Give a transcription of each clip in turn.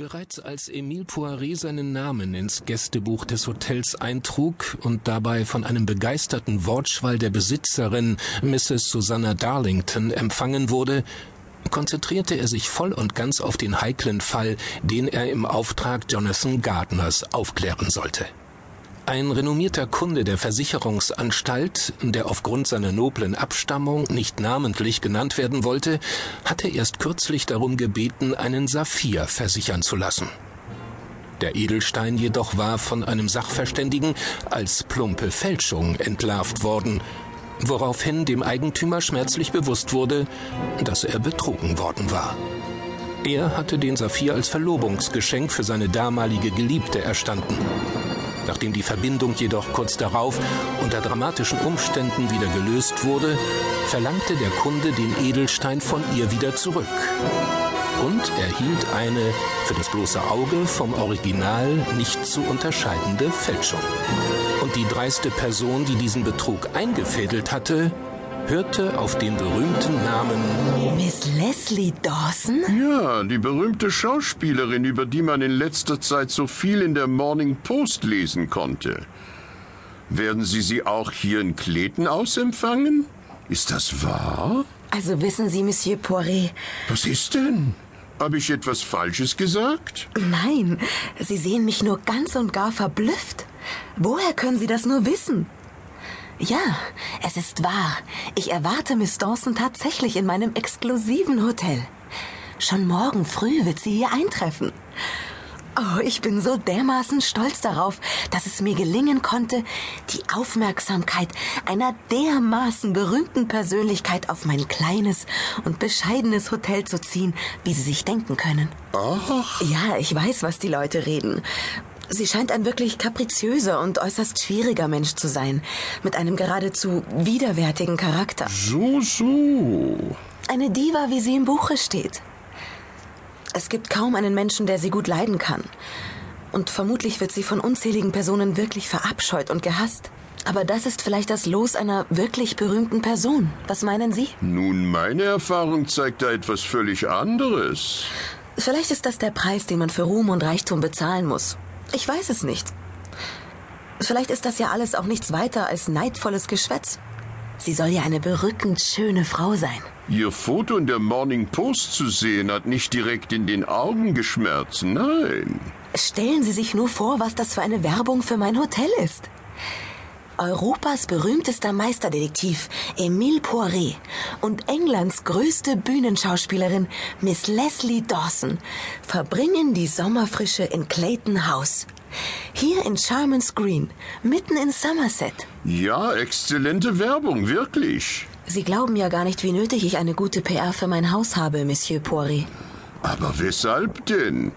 Bereits als Emile Poiret seinen Namen ins Gästebuch des Hotels eintrug und dabei von einem begeisterten Wortschwall der Besitzerin Mrs. Susanna Darlington empfangen wurde, konzentrierte er sich voll und ganz auf den heiklen Fall, den er im Auftrag Jonathan Gardners aufklären sollte. Ein renommierter Kunde der Versicherungsanstalt, der aufgrund seiner noblen Abstammung nicht namentlich genannt werden wollte, hatte erst kürzlich darum gebeten, einen Saphir versichern zu lassen. Der Edelstein jedoch war von einem Sachverständigen als plumpe Fälschung entlarvt worden, woraufhin dem Eigentümer schmerzlich bewusst wurde, dass er betrogen worden war. Er hatte den Saphir als Verlobungsgeschenk für seine damalige Geliebte erstanden. Nachdem die Verbindung jedoch kurz darauf unter dramatischen Umständen wieder gelöst wurde, verlangte der Kunde den Edelstein von ihr wieder zurück und erhielt eine für das bloße Auge vom Original nicht zu unterscheidende Fälschung. Und die dreiste Person, die diesen Betrug eingefädelt hatte, hörte auf den berühmten Namen Miss Leslie Dawson? Ja, die berühmte Schauspielerin, über die man in letzter Zeit so viel in der Morning Post lesen konnte. Werden Sie sie auch hier in Kleten ausempfangen? Ist das wahr? Also wissen Sie, Monsieur Poiret. Was ist denn? Habe ich etwas Falsches gesagt? Nein, Sie sehen mich nur ganz und gar verblüfft. Woher können Sie das nur wissen? Ja, es ist wahr. Ich erwarte Miss Dawson tatsächlich in meinem exklusiven Hotel. Schon morgen früh wird sie hier eintreffen. Oh, ich bin so dermaßen stolz darauf, dass es mir gelingen konnte, die Aufmerksamkeit einer dermaßen berühmten Persönlichkeit auf mein kleines und bescheidenes Hotel zu ziehen, wie Sie sich denken können. Ach. Ja, ich weiß, was die Leute reden. Sie scheint ein wirklich kapriziöser und äußerst schwieriger Mensch zu sein, mit einem geradezu widerwärtigen Charakter. So, so. Eine Diva, wie sie im Buche steht. Es gibt kaum einen Menschen, der sie gut leiden kann. Und vermutlich wird sie von unzähligen Personen wirklich verabscheut und gehasst. Aber das ist vielleicht das Los einer wirklich berühmten Person. Was meinen Sie? Nun, meine Erfahrung zeigt da etwas völlig anderes. Vielleicht ist das der Preis, den man für Ruhm und Reichtum bezahlen muss. Ich weiß es nicht. Vielleicht ist das ja alles auch nichts weiter als neidvolles Geschwätz. Sie soll ja eine berückend schöne Frau sein. Ihr Foto in der Morning Post zu sehen hat nicht direkt in den Augen geschmerzt, nein. Stellen Sie sich nur vor, was das für eine Werbung für mein Hotel ist. Europas berühmtester Meisterdetektiv Emile Poiret und Englands größte Bühnenschauspielerin Miss Leslie Dawson verbringen die Sommerfrische in Clayton House. Hier in Sharman's Green, mitten in Somerset. Ja, exzellente Werbung, wirklich. Sie glauben ja gar nicht, wie nötig ich eine gute PR für mein Haus habe, Monsieur Poiret. Aber weshalb denn?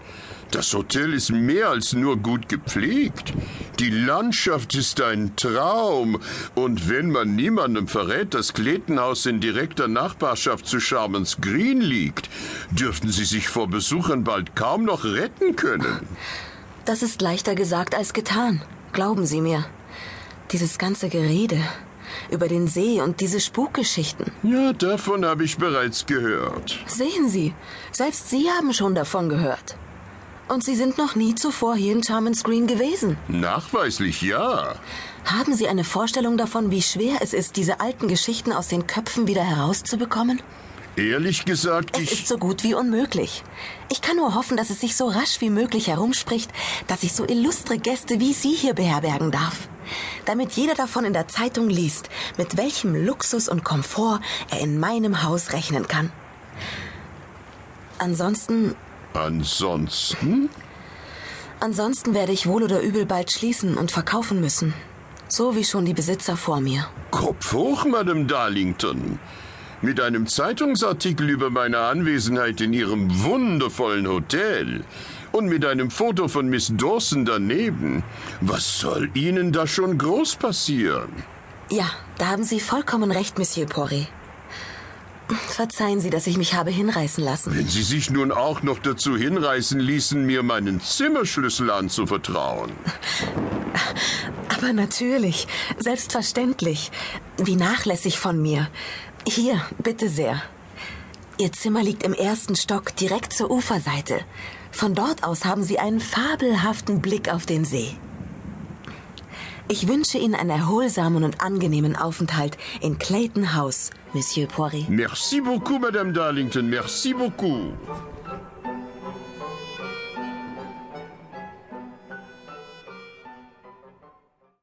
Das Hotel ist mehr als nur gut gepflegt. Die Landschaft ist ein Traum. Und wenn man niemandem verrät, dass Kletenhaus in direkter Nachbarschaft zu Sharmans Green liegt, dürften Sie sich vor Besuchern bald kaum noch retten können. Das ist leichter gesagt als getan. Glauben Sie mir. Dieses ganze Gerede über den See und diese Spukgeschichten. Ja, davon habe ich bereits gehört. Sehen Sie, selbst Sie haben schon davon gehört. Und Sie sind noch nie zuvor hier in Charmant Green gewesen. Nachweislich ja. Haben Sie eine Vorstellung davon, wie schwer es ist, diese alten Geschichten aus den Köpfen wieder herauszubekommen? Ehrlich gesagt, Es ich. ist so gut wie unmöglich. Ich kann nur hoffen, dass es sich so rasch wie möglich herumspricht, dass ich so illustre Gäste wie Sie hier beherbergen darf. Damit jeder davon in der Zeitung liest, mit welchem Luxus und Komfort er in meinem Haus rechnen kann. Ansonsten, Ansonsten? ansonsten werde ich wohl oder übel bald schließen und verkaufen müssen. So wie schon die Besitzer vor mir. Kopf hoch, Madame Darlington. Mit einem Zeitungsartikel über meine Anwesenheit in Ihrem wundervollen Hotel und mit einem Foto von Miss Dawson daneben. Was soll Ihnen da schon groß passieren? Ja, da haben Sie vollkommen recht, Monsieur Poiret. Verzeihen Sie, dass ich mich habe hinreißen lassen. Wenn Sie sich nun auch noch dazu hinreißen ließen, mir meinen Zimmerschlüssel anzuvertrauen. Aber natürlich, selbstverständlich. Wie nachlässig von mir. Hier, bitte sehr. Ihr Zimmer liegt im ersten Stock direkt zur Uferseite. Von dort aus haben Sie einen fabelhaften Blick auf den See. Ich wünsche Ihnen einen erholsamen und angenehmen Aufenthalt in Clayton House, Monsieur Poiré. Merci beaucoup, Madame Darlington, merci beaucoup.